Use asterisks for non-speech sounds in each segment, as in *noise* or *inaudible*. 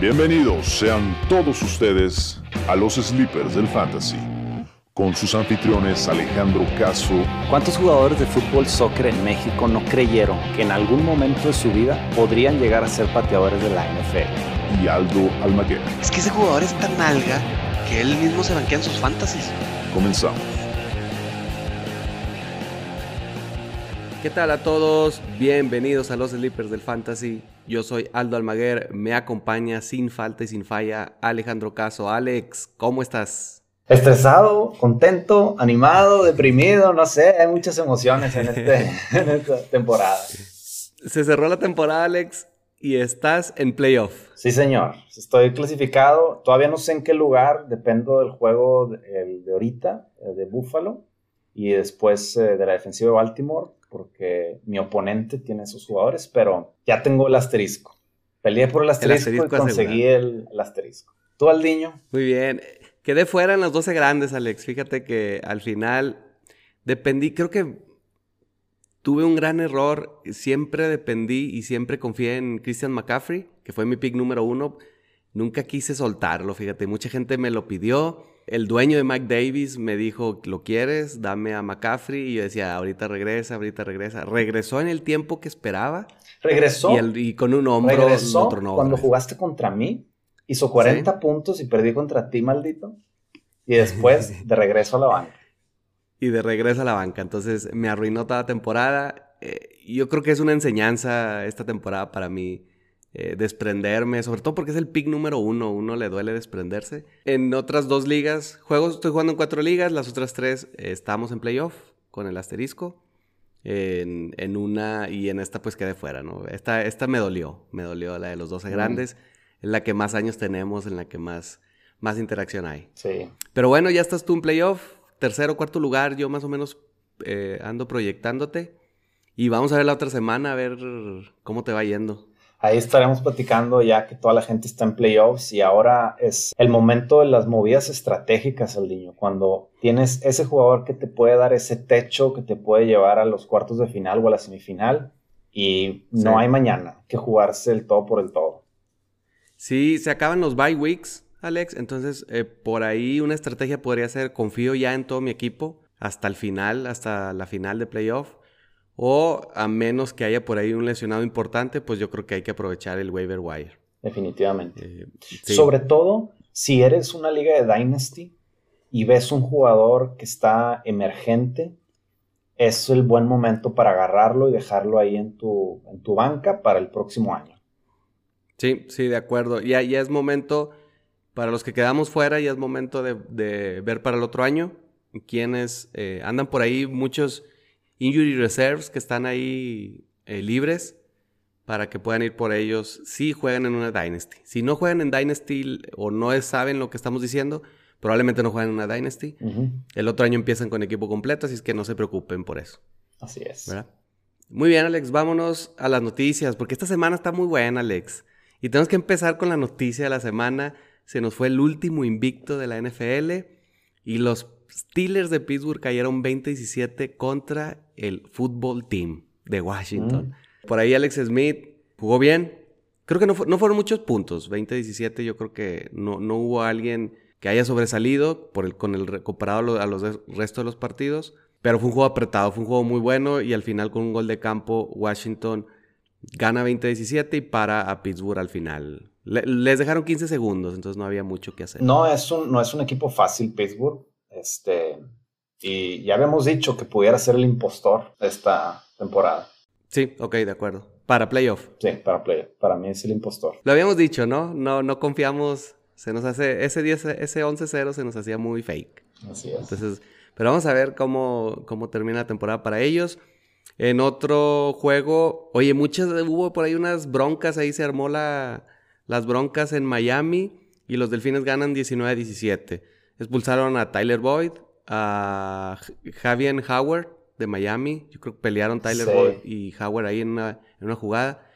Bienvenidos sean todos ustedes a los Sleepers del Fantasy, con sus anfitriones Alejandro Caso. ¿Cuántos jugadores de fútbol soccer en México no creyeron que en algún momento de su vida podrían llegar a ser pateadores de la NFL? Y Aldo Almaguer. Es que ese jugador es tan alga que él mismo se banquea en sus fantasies. Comenzamos. ¿Qué tal a todos? Bienvenidos a los Sleepers del Fantasy. Yo soy Aldo Almaguer, me acompaña sin falta y sin falla Alejandro Caso. Alex, ¿cómo estás? Estresado, contento, animado, deprimido, no sé, hay muchas emociones en, este, *laughs* en esta temporada. Se cerró la temporada, Alex, y estás en playoff. Sí, señor. Estoy clasificado. Todavía no sé en qué lugar, dependo del juego de, de ahorita, de Buffalo, y después eh, de la defensiva de Baltimore porque mi oponente tiene esos jugadores, pero ya tengo el asterisco. Peleé por el asterisco, y conseguí el, asterisco. ¿Tú, Aldiño? Muy bien. Quedé fuera en los 12 grandes, Alex. Fíjate que al final dependí, creo que tuve un gran error. Siempre dependí y siempre confié en Christian McCaffrey, que fue mi pick número uno. Nunca quise soltarlo, fíjate. Mucha gente me lo pidió el dueño de Mike Davis me dijo, ¿lo quieres? Dame a McCaffrey. Y yo decía, ahorita regresa, ahorita regresa. Regresó en el tiempo que esperaba. Regresó. Y, con un hombro, regresó cuando jugaste contra mí. Hizo 40 puntos y perdí contra ti, maldito. Y *laughs* después de regreso a la banca. Y de regreso a la banca. Entonces me arruinó toda la temporada. Eh, yo creo que es una enseñanza esta temporada para mí eh, desprenderme, sobre todo porque es el pick número uno, uno le duele desprenderse. En otras dos ligas, juegos, estoy jugando en cuatro ligas, las otras tres eh, estamos en playoff con el asterisco. En, una y en esta pues quedé fuera, ¿no? Esta, esta me dolió, me dolió la de los 12 grandes, en la que más años tenemos, en la que más, más interacción hay. Sí. Pero bueno, ya estás tú en playoff, tercero, cuarto lugar, yo más o menos eh, ando proyectándote. Y vamos a ver la otra semana, a ver cómo te va yendo. Ahí estaremos platicando ya que toda la gente está en playoffs y ahora es el momento de las movidas estratégicas al niño, cuando tienes ese jugador que te puede dar ese techo, que te puede llevar a los cuartos de final o a la semifinal y no hay mañana que jugarse el todo por el todo. Sí, se acaban los bye weeks, Alex, entonces eh, por ahí una estrategia podría ser confío ya en todo mi equipo hasta el final, hasta la final de playoff o a menos que haya por ahí un lesionado importante, pues yo creo que hay que aprovechar el waiver wire. Definitivamente. Eh, Sobre todo si eres una liga de Dynasty y ves un jugador que está emergente, es el buen momento para agarrarlo y dejarlo ahí en tu, en tu banca para el próximo año. Sí, sí, de acuerdo. Ya, ya es momento, para los que quedamos fuera, ya es momento de, ver para el otro año quienes eh, andan por ahí muchos injury reserves que están ahí eh, libres para que puedan ir por ellos si juegan en una Dynasty. Si no juegan en Dynasty o no saben lo que estamos diciendo, probablemente no juegan en una Dynasty. El otro año empiezan con equipo completo, así es que no se preocupen por eso. Así es. Muy bien, Alex, vámonos a las noticias, porque esta semana está muy buena, Alex. Y tenemos que empezar con la noticia de la semana. Se nos fue el último invicto de la NFL y los Steelers de Pittsburgh cayeron 20-17 contra el Football Team de Washington. Mm. Por ahí Alex Smith jugó bien. Creo que no, fueron muchos puntos. 20-17 yo creo que no, no, hubo alguien que haya sobresalido por el, con el comparado a los, restos de los partidos. Pero fue un juego apretado, fue un juego muy bueno y al final con un gol de campo Washington gana 20-17 y para a Pittsburgh al final. les dejaron 15 segundos, entonces no había mucho que hacer. No es un, no es un equipo fácil Pittsburgh. Este, y ya habíamos dicho que pudiera ser el impostor esta temporada. Sí, ok, de acuerdo. Para playoff. Sí, para playoff. Para mí es el impostor. Lo habíamos dicho, ¿no? No, no confiamos. Se nos hace. Ese 10, ese 11-0 se nos hacía muy fake. Así es. Entonces, pero vamos a ver cómo, cómo termina la temporada para ellos. En otro juego, oye, muchas, hubo por ahí unas broncas, ahí se armó la, las broncas en Miami y los Delfines ganan 19-17. Expulsaron a Tyler Boyd, a Javier Howard de Miami. Yo creo que pelearon Tyler Boyd y Howard ahí en una, en una, jugada.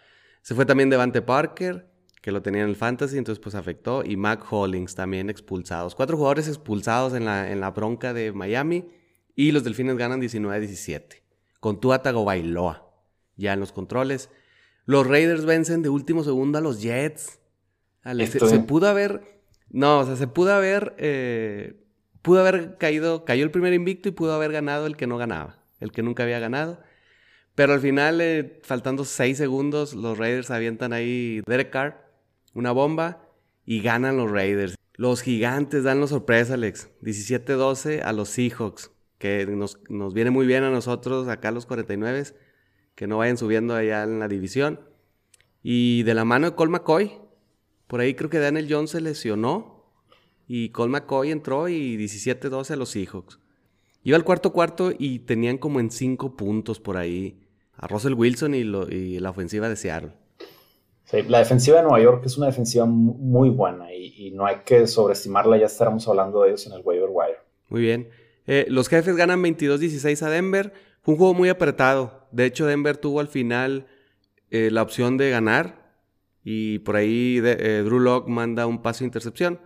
Se fue también Devante Parker, que lo tenía en el fantasy, entonces pues afectó. Y Mac Hollings también expulsados. Cuatro jugadores expulsados en la, en la bronca de Miami. Y los Delfines ganan 19-17. Con Tua Tagovailoa ya en los controles. Los Raiders vencen de último segundo a los Jets. se, pudo haber. No, o sea, se pudo haber. Eh, pudo haber caído. Cayó el primer invicto y pudo haber ganado el que no ganaba. El que nunca había ganado. Pero al final, eh, faltando seis segundos, los Raiders avientan ahí Derek Carr, una bomba, y ganan los Raiders. Los gigantes dan la sorpresa, Alex. 17-12 a los Seahawks, que nos, nos, viene muy bien a nosotros, acá los 49, que no vayan subiendo allá en la división. Y de la mano de Cole McCoy, por ahí creo que Daniel Jones se lesionó y Cole McCoy entró y 17-12 a los Seahawks. Iba al cuarto cuarto y tenían como en cinco puntos por ahí a Russell Wilson y, la ofensiva de Seattle. Sí, la defensiva de Nueva York es una defensiva muy buena y, no hay que sobreestimarla, ya estaremos hablando de ellos en el waiver wire. Muy bien. Eh, los jefes ganan 22-16 a Denver. Fue un juego muy apretado. De hecho, Denver tuvo al final eh, la opción de ganar y por ahí eh, Drew Locke manda un paso de intercepción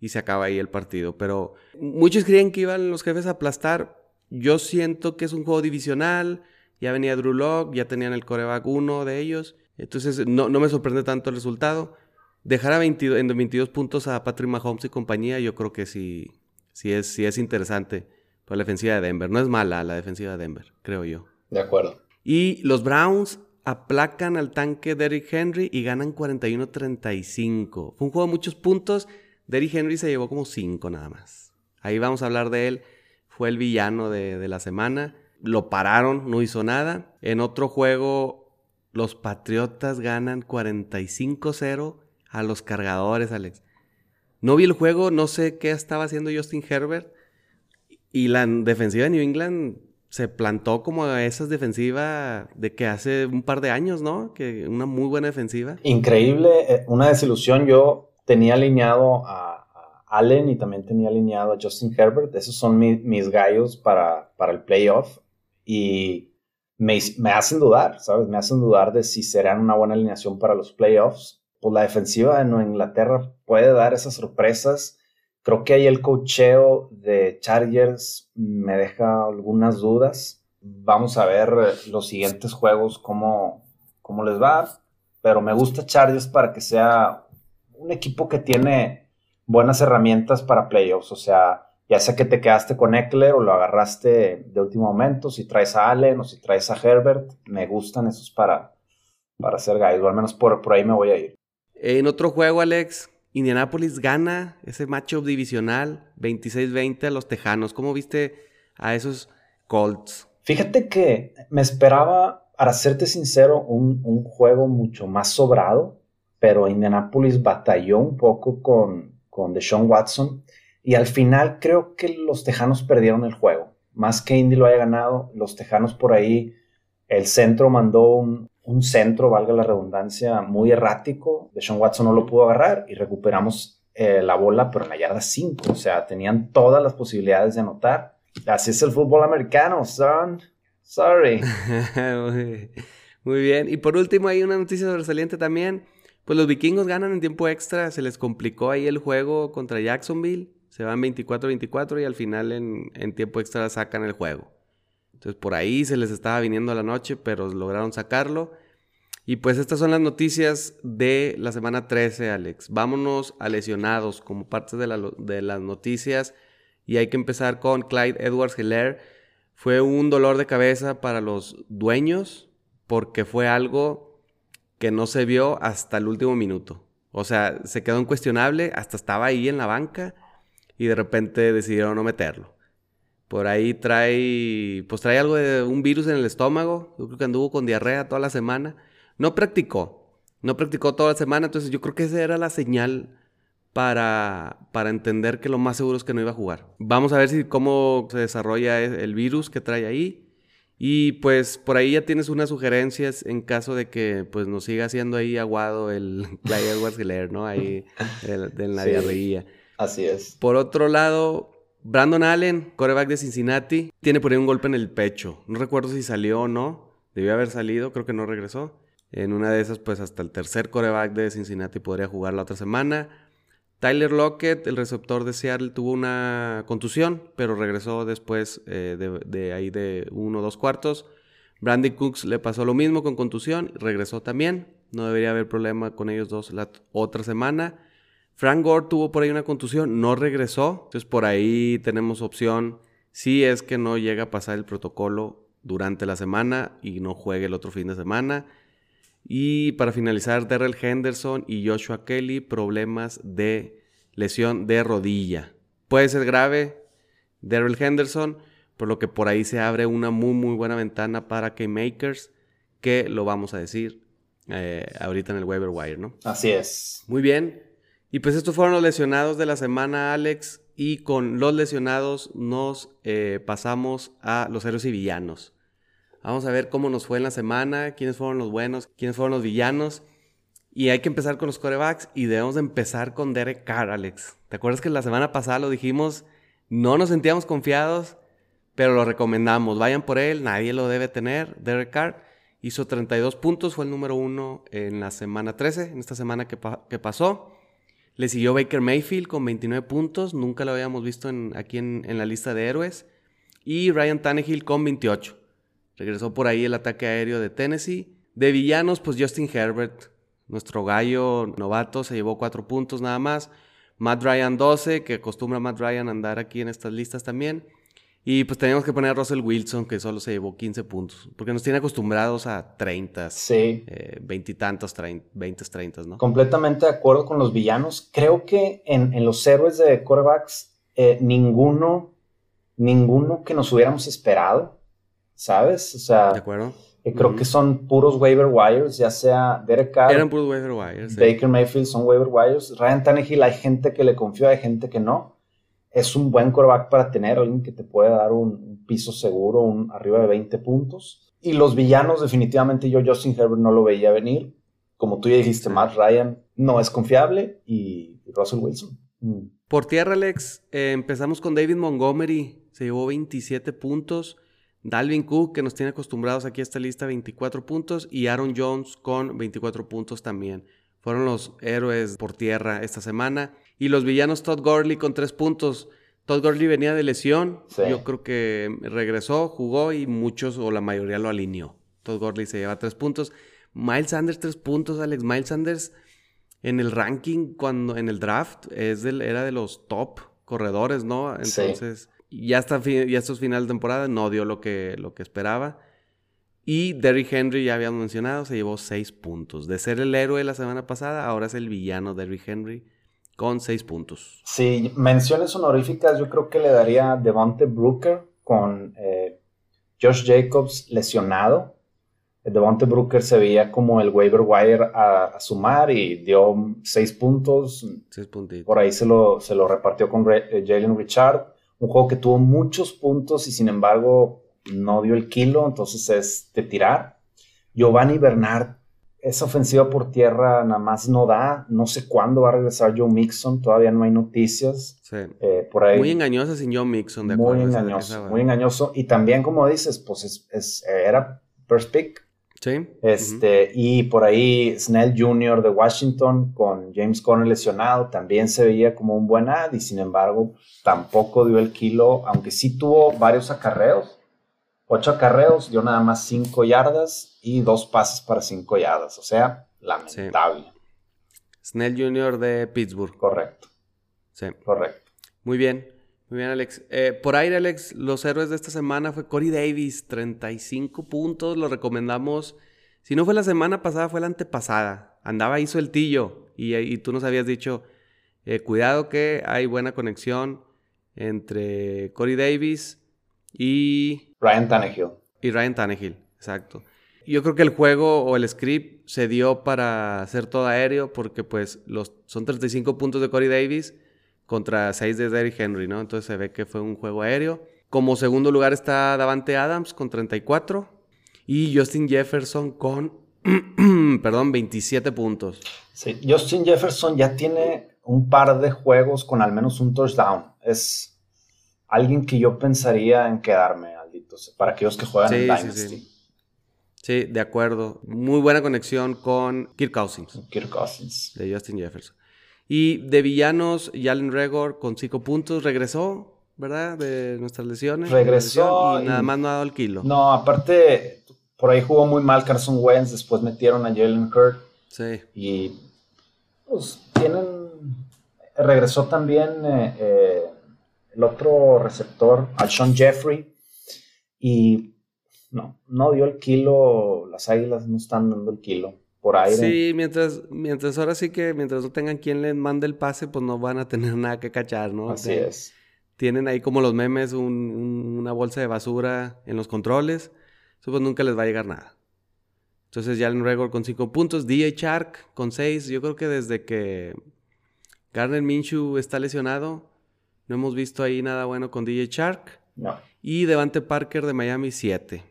y se acaba ahí el partido. Pero muchos creían que iban los jefes a aplastar. Yo siento que es un juego divisional. Ya venía Drew Locke, ya tenían el coreback uno de ellos. Entonces no, me sorprende tanto el resultado. Dejar a 22, en 22 puntos a Patrick Mahomes y compañía, yo creo que sí, sí, es, sí es interesante para la defensiva de Denver. No es mala la defensiva de Denver, creo yo. De acuerdo. Y los Browns aplacan al tanque Derrick Henry y ganan 41-35. Fue un juego de muchos puntos. Derrick Henry se llevó como 5 nada más. Ahí vamos a hablar de él. Fue el villano de, la semana. Lo pararon, no hizo nada. En otro juego, los Patriotas ganan 45-0 a los cargadores, Alex. No vi el juego, no sé qué estaba haciendo Justin Herbert. Y la defensiva de New England se plantó como esa defensiva de que hace un par de años, ¿no? Que una muy buena defensiva. Increíble, eh, una desilusión. Yo tenía alineado a, Allen y también tenía alineado a Justin Herbert. Esos son mis gallos para, para el playoff. Y me, me, hacen dudar, ¿sabes? Me hacen dudar de si serán una buena alineación para los playoffs. Pues la defensiva de Nueva Inglaterra puede dar esas sorpresas Creo que ahí el cocheo de Chargers me deja algunas dudas. Vamos a ver los siguientes juegos cómo, cómo les va. Pero me gusta Chargers para que sea un equipo que tiene buenas herramientas para playoffs. O sea, ya sea que te quedaste con Eckler o lo agarraste de último momento, si traes a Allen o si traes a Herbert, me gustan esos para, para hacer guys, o al menos por, por ahí me voy a ir. En otro juego, Alex, Indianapolis gana ese matchup divisional 26-20 a los Tejanos. ¿Cómo viste a esos Colts? Fíjate que me esperaba, para serte sincero, un, juego mucho más sobrado, pero Indianapolis batalló un poco con, con Deshaun Watson y al final creo que los Tejanos perdieron el juego. Más que Indy lo haya ganado, los Tejanos por ahí, el centro mandó un, un centro, valga la redundancia, muy errático. De Sean Watson no lo pudo agarrar y recuperamos eh, la bola, pero en la yarda 5. O sea, tenían todas las posibilidades de anotar. Así es el fútbol americano, son. Sorry. *laughs* muy bien. Y por último, hay una noticia sobresaliente también. Pues los vikingos ganan en tiempo extra. Se les complicó ahí el juego contra Jacksonville. Se van 24-24 y al final en, en tiempo extra sacan el juego. Entonces por ahí se les estaba viniendo la noche, pero lograron sacarlo. Y pues estas son las noticias de la semana 13, Alex. Vámonos a lesionados como parte de, las noticias. Y hay que empezar con Clyde Edwards Hiller. Fue un dolor de cabeza para los dueños porque fue algo que no se vio hasta el último minuto. O sea, se quedó incuestionable, hasta estaba ahí en la banca y de repente decidieron no meterlo. Por ahí trae, pues trae algo de un virus en el estómago. Yo creo que anduvo con diarrea toda la semana. No practicó, no practicó toda la semana. Entonces yo creo que esa era la señal para, para entender que lo más seguro es que no iba a jugar. Vamos a ver si cómo se desarrolla e, el virus que trae ahí. Y pues por ahí ya tienes unas sugerencias en caso de que pues nos siga siendo ahí aguado el *laughs* Clyde Edwards ¿no? Ahí *laughs* en la diarrea. Así es. Por otro lado, Brandon Allen, coreback de Cincinnati, tiene por ahí un golpe en el pecho. No recuerdo si salió o no. Debió haber salido, creo que no regresó. En una de esas, pues hasta el tercer coreback de Cincinnati podría jugar la otra semana. Tyler Lockett, el receptor de Seattle, tuvo una contusión, pero regresó después eh, de, ahí de uno o dos cuartos. Brandy Cooks le pasó lo mismo con contusión, regresó también. No debería haber problema con ellos dos la otra semana. Frank Gore tuvo por ahí una contusión, no regresó. Entonces por ahí tenemos opción si es que no llega a pasar el protocolo durante la semana y no juegue el otro fin de semana. Y para finalizar, Darrell Henderson y Joshua Kelly, problemas de lesión de rodilla. Puede ser grave, Darrell Henderson, por lo que por ahí se abre una muy muy buena ventana para K-Makers, que lo vamos a decir eh, ahorita en el waiver wire, ¿no? Así es. Muy bien. Y pues estos fueron los lesionados de la semana, Alex. Y con los lesionados nos eh, pasamos a los héroes y villanos. Vamos a ver cómo nos fue en la semana, quiénes fueron los buenos, quiénes fueron los villanos. Y hay que empezar con los corebacks y debemos de empezar con Derek Carr, Alex. ¿Te acuerdas que la semana pasada lo dijimos? No nos sentíamos confiados, pero lo recomendamos. Vayan por él, nadie lo debe tener. Derek Carr hizo 32 puntos, fue el número uno en la semana 13, en esta semana que, pasó. Le siguió Baker Mayfield con 29 puntos, nunca lo habíamos visto aquí en, la lista de héroes. Y Ryan Tannehill con 28. Regresó por ahí el ataque aéreo de Tennessee. De villanos, pues Justin Herbert, nuestro gallo novato, se llevó 4 puntos nada más. Matt Ryan 12, que acostumbra a Matt Ryan andar aquí en estas listas también. Y pues teníamos que poner a Russell Wilson, que solo se llevó 15 puntos, porque nos tiene acostumbrados a 30, sí. 20 y tantos, 20, 30, ¿no? Completamente de acuerdo con los villanos. Creo que en, los héroes de quarterbacks, eh, ninguno, ninguno que nos hubiéramos esperado, ¿sabes? O sea, de acuerdo. Eh, creo que son puros waiver wires, ya sea Derek Carr. Eran puros waiver wires. Baker Mayfield son waiver wires. Ryan Tannehill, hay gente que le confió, hay gente que no es un buen coreback para tener, alguien que te puede dar un, piso seguro, un, arriba de 20 puntos. Y los villanos, definitivamente yo, Justin Herbert, no lo veía venir. Como tú ya dijiste, Matt Ryan no es confiable y Russell Wilson. Mm. Por tierra, Alex, eh, empezamos con David Montgomery, se llevó 27 puntos. Dalvin Cook, que nos tiene acostumbrados aquí a esta lista, 24 puntos. Y Aaron Jones con 24 puntos también. Fueron los héroes por tierra esta semana. Y los villanos Todd Gurley con tres puntos. Todd Gurley venía de lesión. Yo creo que regresó, jugó y muchos o la mayoría lo alineó. Todd Gurley se lleva tres puntos. Miles Sanders, tres puntos, Alex. Miles Sanders en el ranking, cuando en el draft, es era de los top corredores, ¿no? Entonces, ya, hasta, ya estos finales de temporada no dio lo que, lo que esperaba. Y Derrick Henry, ya habíamos mencionado, se llevó seis puntos. De ser el héroe la semana pasada, ahora es el villano Derrick Henry con seis puntos. Sí, menciones honoríficas yo creo que le daría Devonte Brooker con eh, Josh Jacobs lesionado. Devonte Brooker se veía como el waiver wire a, sumar y dio seis puntos. Seis puntitos. Por ahí se lo, se lo repartió con eh, Jalen Richard. Un juego que tuvo muchos puntos y sin embargo no dio el kilo, entonces es de tirar. Giovanni Bernard esa ofensiva por tierra nada más no da. No sé cuándo va a regresar Joe Mixon. Todavía no hay noticias. Sí. Eh, por ahí. Muy engañosa sin Joe Mixon, de Muy engañoso. muy engañoso. Y también, como dices, pues es, era first pick. Sí. Este, Y por ahí Snell Jr. de Washington con James Conner lesionado también se veía como un buen ad y sin embargo tampoco dio el kilo, aunque sí tuvo varios acarreos Ocho acarreos, dio nada más cinco yardas y dos pases para cinco yardas. O sea, lamentable. Snell Jr. de Pittsburgh. Correcto. Sí. Correcto. Muy bien. Muy bien, Alex. Eh, por aire, Alex, los héroes de esta semana fue Corey Davis, 35 puntos. Lo recomendamos. Si no fue la semana pasada, fue la antepasada. Andaba ahí sueltillo. Y, y tú nos habías dicho, eh, cuidado que hay buena conexión entre Corey Davis y Ryan Tannehill. Y Ryan Tannehill, exacto. Yo creo que el juego o el script se dio para hacer todo aéreo porque pues los, son 35 puntos de Corey Davis contra 6 de Derrick Henry, ¿no? Entonces se ve que fue un juego aéreo. Como segundo lugar está Davante Adams con 34 y Justin Jefferson con, *clears throat* perdón, 27 puntos. Sí, Justin Jefferson ya tiene un par de juegos con al menos un touchdown. Es alguien que yo pensaría en quedarme para aquellos que juegan en Dynasty. Sí, de acuerdo. Muy buena conexión con Kirk Cousins. Kirk Cousins. De Justin Jefferson. Y de villanos, Jalen Regor con cinco puntos regresó, ¿verdad? De nuestras lesiones. Regresó. y, nada más no ha dado el kilo. No, aparte, por ahí jugó muy mal Carson Wentz. Después metieron a Jalen Kirk. Sí. Y pues tienen regresó también eh, eh, el otro receptor, Alshon Jeffrey, y no, no dio el kilo, las águilas no están dando el kilo por aire. Sí, mientras, mientras ahora sí que, mientras no tengan quien les mande el pase, pues no van a tener *laughs* nada que cachar, ¿no? Así es. Tienen ahí como los memes una bolsa de basura en los controles. Eso pues nunca les va a llegar nada. Entonces Jalen Regor con 5 puntos, DJ Shark con 6. Yo creo que desde que Garner Minshew está lesionado, no hemos visto ahí nada bueno con DJ Shark. No. Y Devante Parker de Miami 7.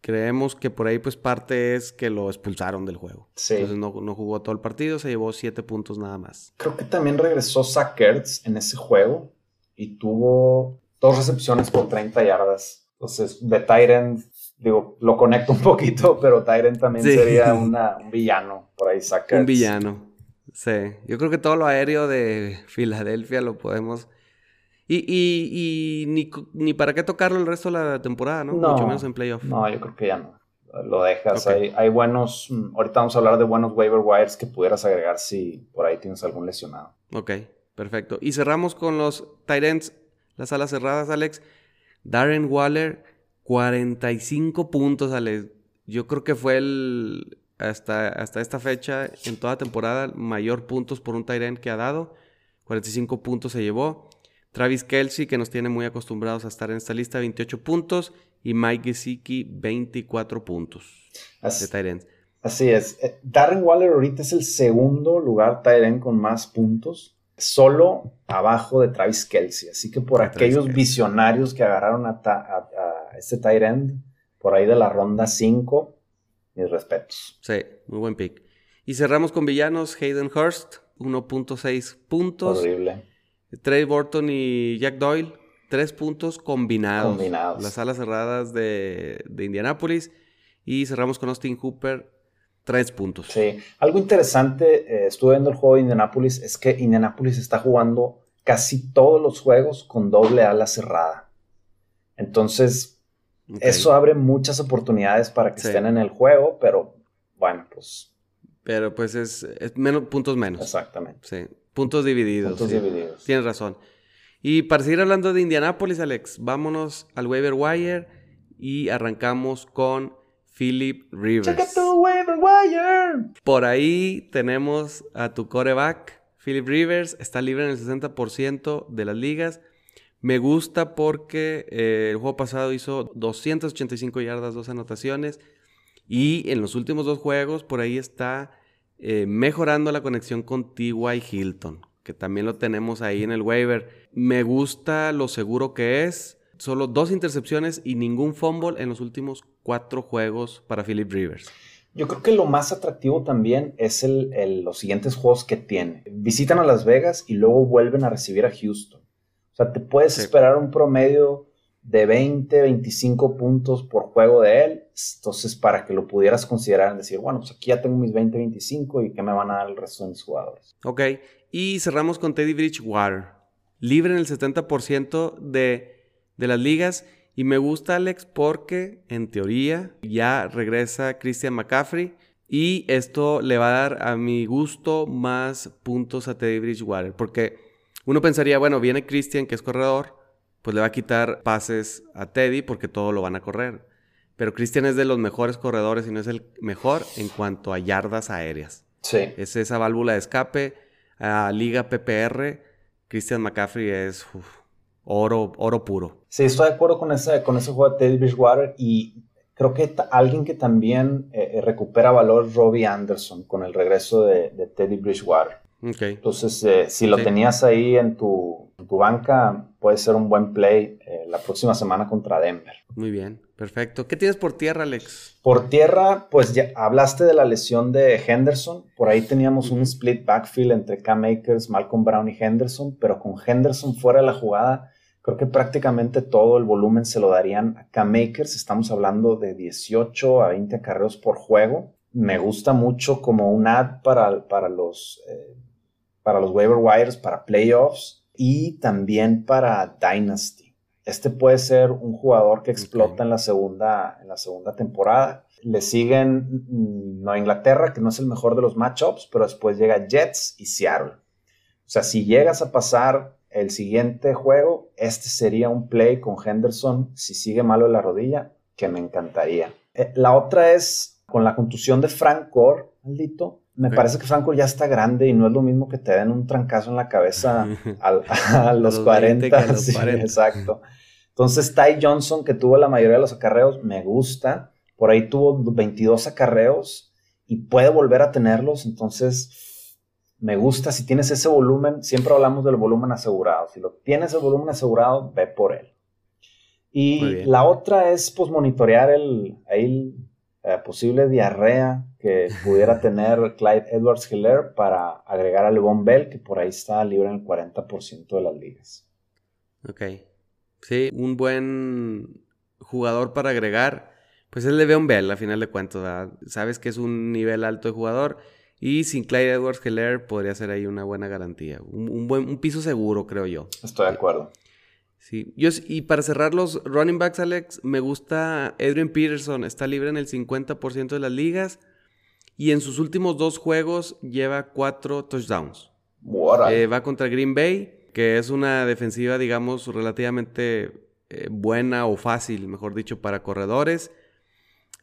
Creemos que por ahí pues parte es que lo expulsaron del juego. Sí. Entonces no, no jugó todo el partido, se llevó 7 puntos nada más. Creo que también regresó Zach Ertz en ese juego y tuvo dos recepciones por 30 yardas. Entonces, de Tyrant, digo, lo conecto un poquito, pero Tyrant también Sí. sería *laughs* una- un villano por ahí, Zach Un villano. Sí. Yo creo que todo lo aéreo de Filadelfia lo podemos. Y, y, y ni, ni para qué tocarlo el resto de la temporada, ¿no? No, Mucho menos en playoff. No, yo creo que ya no. Lo dejas. Hay, hay buenos. mm, Ahorita vamos a hablar de buenos waiver wires que pudieras agregar si por ahí tienes algún lesionado. Ok, perfecto. Y cerramos con los ends, las alas cerradas, Alex. Darren Waller, 45 puntos, Alex. Yo creo que fue el, hasta, hasta esta fecha, en toda temporada, mayor puntos por un end que ha dado. 45 puntos se llevó. Travis Kelsey, que nos tiene muy acostumbrados a estar en esta lista, 28 puntos. Y Mike Gesicki, 24 puntos de Así, ends. así es. Eh, Darren Waller ahorita es el segundo lugar end con más puntos, solo abajo de Travis Kelsey. Así que por De aquellos visionarios que agarraron a, ta- a- a este end, por ahí de la ronda 5, mis respetos. Sí, muy buen pick. Y cerramos con villanos, Hayden Hurst, 1.6 puntos. Horrible. Trey Burton y Jack Doyle, 3 puntos combinados. Combinados. Las alas cerradas de, de Indianapolis. Y cerramos con Austin Hooper, 3 puntos. Sí, algo interesante, eh, estuve viendo el juego de Indianapolis, es que Indianapolis está jugando casi todos los juegos con doble ala cerrada. Entonces, eso abre muchas oportunidades para que Sí. estén en el juego, pero bueno, pues Pero pues es, es menos, puntos menos. exactamente. Sí, puntos divididos. Puntos sí. divididos. Tienes razón. Y para seguir hablando de Indianapolis, Alex, vámonos al waiver wire y arrancamos con Philip Rivers. Checa tu waiver wire. Por ahí tenemos a tu coreback, Philip Rivers, está libre en el 60% de las ligas. Me gusta porque eh, el juego pasado hizo 285 yardas, dos anotaciones. Y en los últimos dos juegos, por ahí está eh, mejorando la conexión con T.Y. Hilton, que también lo tenemos ahí en el waiver. Me gusta lo seguro que es. Solo dos intercepciones y ningún fumble en los últimos cuatro juegos para Philip Rivers. Yo creo que lo más atractivo también es el, el- los siguientes juegos que tiene. Visitan a Las Vegas y luego vuelven a recibir a Houston. O sea, te puedes Sí. esperar un promedio de 20, 25 puntos por juego de él. Entonces, para que lo pudieras considerar, decir, bueno, pues aquí ya tengo mis 20, 25 y qué me van a dar el resto de mis jugadores. Ok, y cerramos con Teddy Bridgewater. Libre en el 70% de, de las ligas. Y me gusta, Alex, porque en teoría ya regresa Christian McCaffrey. Y esto le va a dar a mi gusto más puntos a Teddy Bridgewater. Porque uno pensaría, bueno, viene Christian, que es corredor, pues le va a quitar pases a Teddy porque todo lo van a correr. Pero Christian es de los mejores corredores y no es el mejor en cuanto a yardas aéreas. Sí. Es esa válvula de escape a Liga PPR. Christian McCaffrey es uf, oro, oro puro. Sí, estoy de acuerdo con ese, con ese juego de Teddy Bridgewater y creo que alguien que también eh, eh, recupera valor es Robbie Anderson con el regreso de, de Teddy Bridgewater. Ok. Entonces, eh, si lo Sí. tenías ahí en tu, en tu banca, puede ser un buen play eh, la próxima semana contra Denver. Muy bien. Perfecto. ¿Qué tienes por tierra, Alex? Por tierra, pues ya hablaste de la lesión de Henderson. Por ahí teníamos un split backfield entre Cam Akers, Malcolm Brown y Henderson, pero con Henderson fuera de la jugada, creo que prácticamente todo el volumen se lo darían a Cam Akers. Estamos hablando de 18 a 20 acarreos por juego. Me gusta mucho como un ad para, para los, eh, para los waiver wires, para playoffs y también para Dynasty. Este puede ser un jugador que explota en, la segunda, en la segunda temporada. Le siguen mm, Nueva Inglaterra, que no es el mejor de los matchups, pero después llega Jets y Seattle. sea, si llegas a pasar el siguiente juego, este sería un play con Henderson si sigue malo de la rodilla, que me encantaría. Eh, la otra es con la contusión de Frank Gore, maldito. Me parece que Franco ya está grande y no es lo mismo que te den un trancazo en la cabeza *laughs* a, los, 40. *laughs* exacto. Entonces, Ty Johnson, que tuvo la mayoría de los acarreos, me gusta. Por ahí tuvo 22 acarreos y puede volver a tenerlos. Entonces, me gusta. Si tienes ese volumen, siempre hablamos del volumen asegurado. Si lo tienes el volumen asegurado, ve por él. Y la otra es pues monitorear el, el eh, posible diarrea que pudiera tener Clyde Edwards Hiller para agregar a Levon Bell, que por ahí está libre en el 40% de las ligas. Ok. Sí, un buen jugador para agregar. Pues es Le'Veon Bell, a final de cuentas. Sabes que es un nivel alto de jugador. Y sin Clyde Edwards Hiller podría ser ahí una buena garantía. Un, buen un piso seguro, creo yo. Estoy de acuerdo. Sí, yo, y para cerrar los running backs, Alex, me gusta Adrian Peterson, está libre en el 50% de las ligas y en sus últimos dos juegos lleva cuatro touchdowns. Eh, va contra Green Bay, que es una defensiva, digamos, relativamente eh, buena o fácil, mejor dicho, para corredores.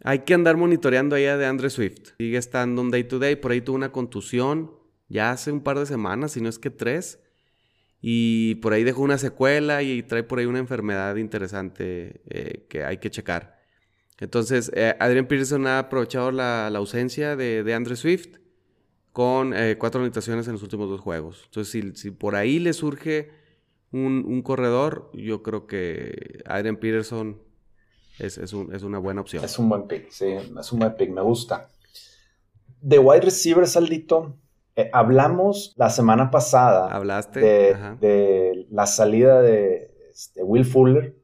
Hay que andar monitoreando ahí a de Andre Swift. Sigue estando un day to day, por ahí tuvo una contusión ya hace un par de semanas, si no es que tres. Y por ahí dejó una secuela y trae por ahí una enfermedad interesante eh, que hay que checar. Entonces, eh, Adrian Peterson ha aprovechado la, ausencia de, de Andre Swift con eh, cuatro anotaciones en los últimos dos juegos. Entonces, si, por ahí le surge un, corredor, yo creo que Adrian Peterson es, es, una buena opción. Es un buen pick, sí, es un buen pick, me gusta. De wide receiver, Saldito, eh, hablamos la semana pasada ¿Hablaste? De, la salida de, este, Will Fuller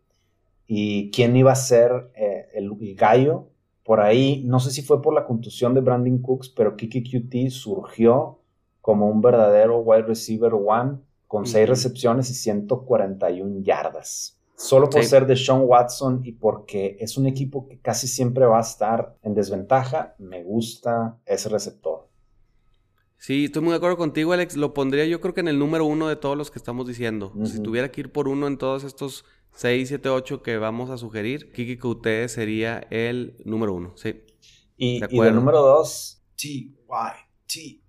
y quién iba a ser eh, el, gallo. Por ahí, no sé si fue por la contusión de Brandon Cooks, pero Kiki QT surgió como un verdadero wide receiver one con seis recepciones y 141 yardas. Solo por ser de Sean Watson y porque es un equipo que casi siempre va a estar en desventaja, me gusta ese receptor. Sí, estoy muy de acuerdo contigo, Alex. Lo pondría yo creo que en el número uno de todos los que estamos diciendo. Si tuviera que ir por uno en todos estos 6, 7, 8 que vamos a sugerir, Kiki Kute sería el número uno, sí. Y, el número dos, T.Y. T.Y.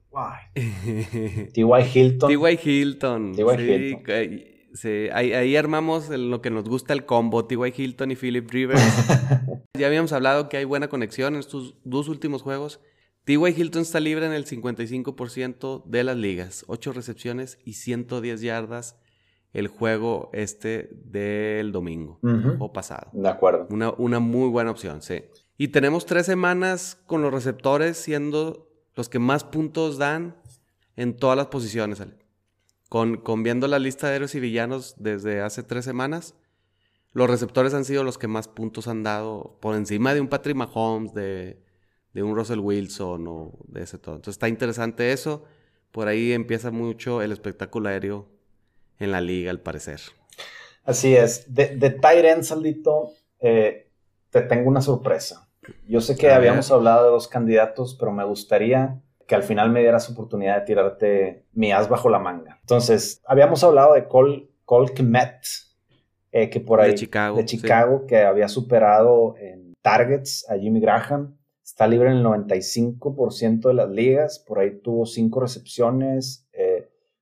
*laughs* T.Y. Hilton. T.Y. Hilton. T.Y. Hilton. Sí, ahí, ahí, armamos lo que nos gusta el combo, T.Y. Hilton y Philip Rivers. *laughs* ya habíamos hablado que hay buena conexión en estos dos últimos juegos. T.Y. Hilton está libre en el 55% de las ligas, 8 recepciones y 110 yardas el juego este del domingo o pasado. De acuerdo. Una, una, muy buena opción, sí. Y tenemos tres semanas con los receptores siendo los que más puntos dan en todas las posiciones. Con, con viendo la lista de héroes y villanos desde hace tres semanas, los receptores han sido los que más puntos han dado por encima de un Patrick Mahomes, de de un Russell Wilson o de ese todo. Entonces está interesante eso. Por ahí empieza mucho el espectáculo aéreo en la liga, al parecer. Así es. De, de Tyrant, Saldito, eh, te tengo una sorpresa. Yo sé que habíamos hablado de dos candidatos, pero me gustaría que al final me dieras oportunidad de tirarte mi as bajo la manga. Entonces, habíamos hablado de Cole, Cole Kmet, eh, que por ahí... De Chicago. De Chicago, que había superado en targets a Jimmy Graham. Está libre en el 95% de las ligas. Por ahí tuvo 5 recepciones,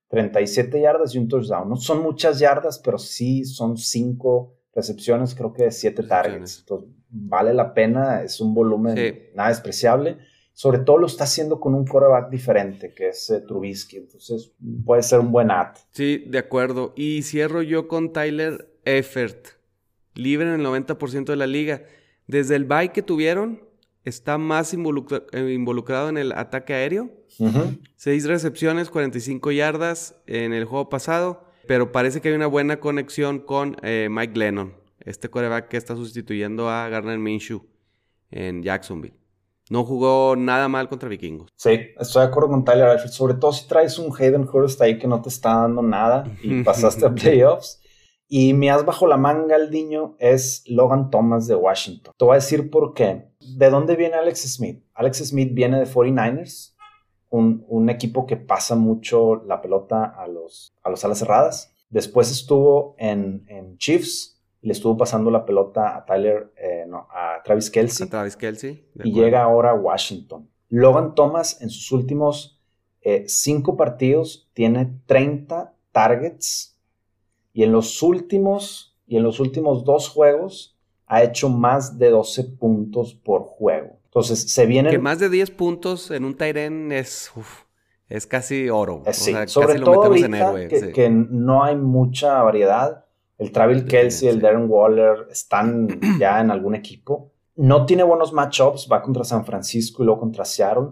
37 eh, yardas y un touchdown. No son muchas yardas, pero sí son 5 recepciones, creo que 7 targets. Entonces, vale la pena. Es un volumen nada despreciable. Sobre todo lo está haciendo con un quarterback diferente, que es eh, Trubisky. Entonces, puede ser un buen ad. Sí, de acuerdo. Y cierro yo con Tyler Effert. Libre en el 90% de la liga. Desde el bye que tuvieron, está más eh, involucrado en el ataque aéreo. Seis recepciones, 45 yardas en el juego pasado, pero parece que hay una buena conexión con eh, Mike Lennon, este coreback que está sustituyendo a Garner Minshew en Jacksonville. No jugó nada mal contra Vikingos. Sí, estoy de acuerdo con Tyler Sobre todo si traes un Hayden Hurst ahí que no te está dando nada y *laughs* pasaste a playoffs. Y mi as bajo la manga el niño es Logan Thomas de Washington. Te voy a decir por qué. ¿De dónde viene Alex Smith? Alex Smith viene de 49ers, un, un, equipo que pasa mucho la pelota a los, a los alas cerradas. Después estuvo en, en Chiefs, le estuvo pasando la pelota a Tyler, eh, no, a Travis Kelsey. A Travis Kelsey. Y llega ahora a Washington. Logan Thomas en sus últimos eh, cinco partidos tiene 30 targets y en los últimos y en los últimos dos juegos ha hecho más de 12 puntos por juego. Entonces se viene que más de 10 puntos en un Tyren es es casi oro. Eh, sí, sobre todo ahorita que, no hay mucha variedad. El Travis Kelsey, el Darren Waller están *clears throat* ya en algún equipo. No tiene buenos matchups, va contra San Francisco y luego contra Seattle,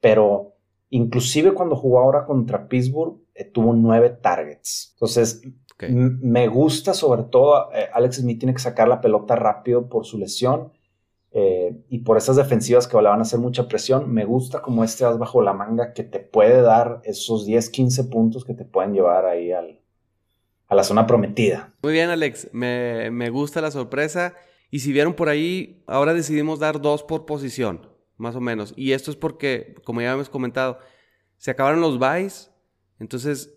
pero inclusive cuando jugó ahora contra Pittsburgh, eh, tuvo nueve targets. Entonces, me gusta sobre todo, eh, Alex Smith tiene que sacar la pelota rápido por su lesión eh, y por esas defensivas que le van a hacer mucha presión. Me gusta como este as bajo la manga que te puede dar esos 10, 15 puntos que te pueden llevar ahí al, a la zona prometida. Muy bien, Alex. Me, me gusta la sorpresa. Y si vieron por ahí, ahora decidimos dar dos por posición, más o menos. Y esto es porque, como ya hemos comentado, se acabaron los buys. Entonces,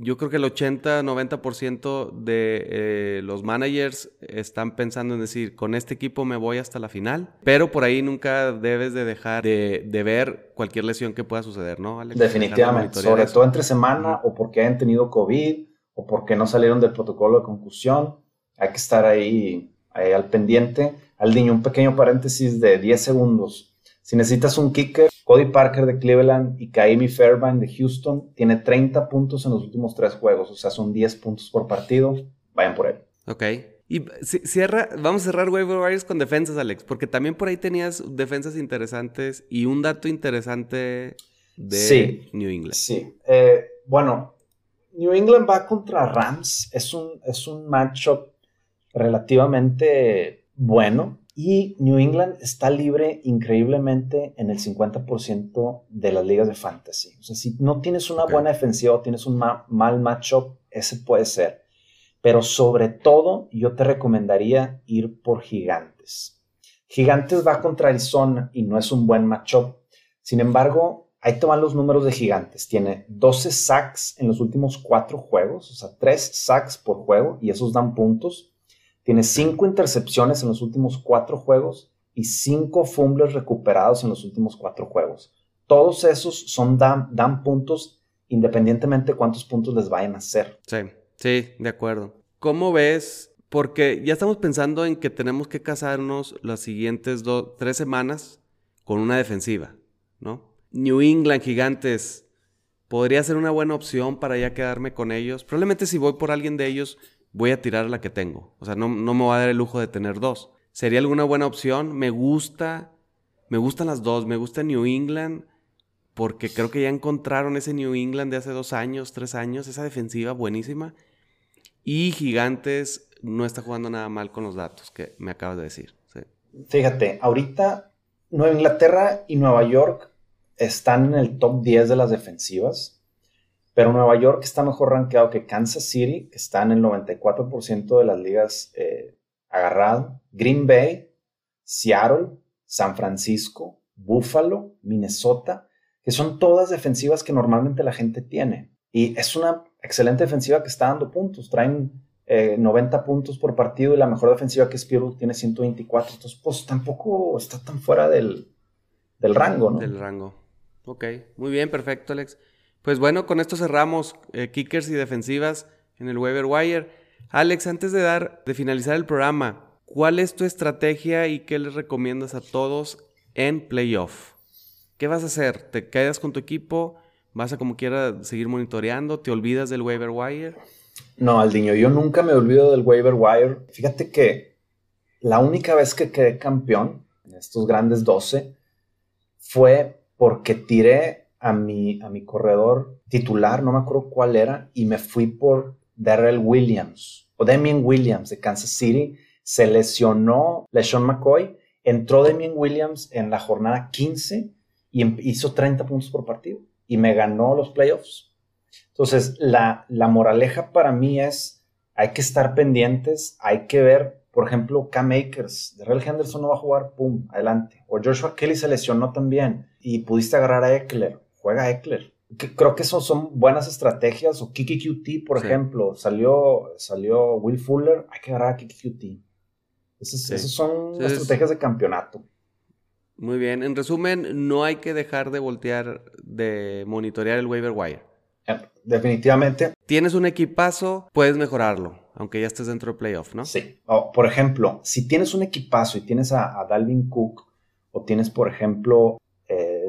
yo creo que el 80-90% de eh, los managers están pensando en decir, con este equipo me voy hasta la final, pero por ahí nunca debes de dejar de, ver cualquier lesión que pueda suceder, ¿no, Alex? Definitivamente, sobre todo entre semana o porque hayan tenido COVID o porque no salieron del protocolo de concusión, hay que estar ahí, ahí al pendiente. Al niño, un pequeño paréntesis de 10 segundos. Si necesitas un kicker, Cody Parker de Cleveland y Kaimi Fairbairn de Houston tiene 30 puntos en los últimos tres juegos, o sea, son 10 puntos por partido. Vayan por él. Ok. Y cierra, vamos a cerrar waiver wires con defensas, Alex, porque también por ahí tenías defensas interesantes y un dato interesante de New England. Sí. Eh, bueno, New England va contra Rams. Es un, es un matchup relativamente bueno. Y New England está libre increíblemente en el 50% de las ligas de fantasy. O sea, si no tienes una buena defensiva o tienes un mal matchup, ese puede ser. Pero sobre todo, yo te recomendaría ir por Gigantes. Gigantes va contra Arizona y no es un buen matchup. Sin embargo, ahí te van los números de Gigantes. Tiene 12 sacks en los últimos cuatro juegos, o sea, 3 sacks por juego y esos dan puntos. Tiene cinco intercepciones en los últimos cuatro juegos y cinco fumbles recuperados en los últimos cuatro juegos. Todos esos son dan, dan puntos independientemente de cuántos puntos les vayan a hacer. Sí, sí, de acuerdo. ¿Cómo ves? Porque ya estamos pensando en que tenemos que casarnos las siguientes dos, tres semanas con una defensiva, ¿no? New England Gigantes podría ser una buena opción para ya quedarme con ellos. Probablemente si voy por alguien de ellos, voy a tirar la que tengo. O sea, no, no me voy a dar el lujo de tener dos. ¿Sería alguna buena opción? Me gusta, me gustan las dos. Me gusta New England porque creo que ya encontraron ese New England de hace dos años, tres años, esa defensiva buenísima. Y Gigantes no está jugando nada mal con los datos que me acabas de decir. Fíjate, ahorita Nueva Inglaterra y Nueva York están en el top 10 de las defensivas. Pero Nueva York está mejor rankeado que Kansas City, que está en el 94% de las ligas eh, agarrado. Green Bay, Seattle, San Francisco, Buffalo, Minnesota, que son todas defensivas que normalmente la gente tiene. Y es una excelente defensiva que está dando puntos. Traen 90 eh, puntos por partido y la mejor defensiva que es Pittsburgh tiene 124. Entonces, pues tampoco está tan fuera del, del rango, ¿no? Del rango. Ok, muy bien, perfecto, Alex. Pues bueno, con esto cerramos eh, kickers y defensivas en el waiver wire. Alex, antes de dar, de finalizar el programa, ¿cuál es tu estrategia y qué les recomiendas a todos en playoff? ¿Qué vas a hacer? ¿Te quedas con tu equipo? ¿Vas a como quiera seguir monitoreando? ¿Te olvidas del waiver wire? No, Aldiño, yo nunca me olvido del waiver wire. Fíjate que la única vez que quedé campeón en estos grandes 12 fue porque tiré a mi, a mi corredor titular, no me acuerdo cuál era, y me fui por Darrell Williams o Damien Williams de Kansas City. Se lesionó LeSean McCoy, entró Damien Williams en la jornada 15 y em, hizo 30 puntos por partido y me ganó los playoffs. Entonces, la, la moraleja para mí es, hay que estar pendientes, hay que ver, por ejemplo, Cam Akers, Darrell Henderson no va a jugar, pum, adelante. O Joshua Kelly se lesionó también y pudiste agarrar a Eckler juega Eckler. Creo que son, son buenas estrategias. O Kiki QT, por ejemplo, salió, salió Will Fuller, hay que agarrar a Kiki QT. Esas, son estrategias de campeonato. Muy bien. En resumen, no hay que dejar de voltear, de monitorear el waiver wire. Eh, definitivamente. Tienes un equipazo, puedes mejorarlo, aunque ya estés dentro del playoff, ¿no? Sí. por ejemplo, si tienes un equipazo y tienes a, Dalvin Cook, o tienes, por ejemplo,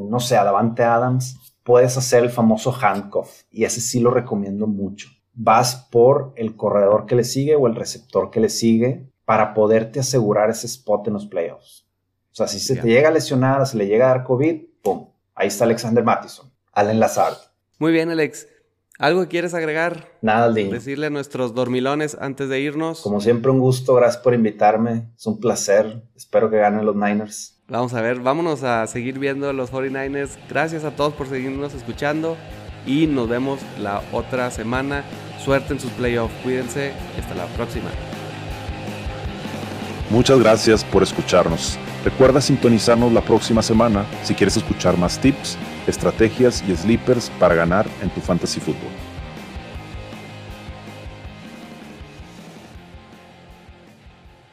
no sé, a Davante Adams, puedes hacer el famoso handcuff. Y ese sí lo recomiendo mucho. Vas por el corredor que le sigue o el receptor que le sigue para poderte asegurar ese spot en los playoffs. O sea, si se te llega a lesionar, se le llega a dar COVID, ¡pum! Ahí está Alexander Mattison, Allen Lazard. Muy bien, Alex. ¿Algo que quieres agregar? Nada, Aldin. Decirle a nuestros dormilones antes de irnos. Como siempre, un gusto. Gracias por invitarme. Es un placer. Espero que ganen los Niners. Vamos a ver, vámonos a seguir viendo los 49ers. Gracias a todos por seguirnos escuchando. Y nos vemos la otra semana. Suerte en sus playoffs. Cuídense. Hasta la próxima. Muchas gracias por escucharnos. Recuerda sintonizarnos la próxima semana si quieres escuchar más tips, estrategias y sleepers para ganar en tu fantasy fútbol.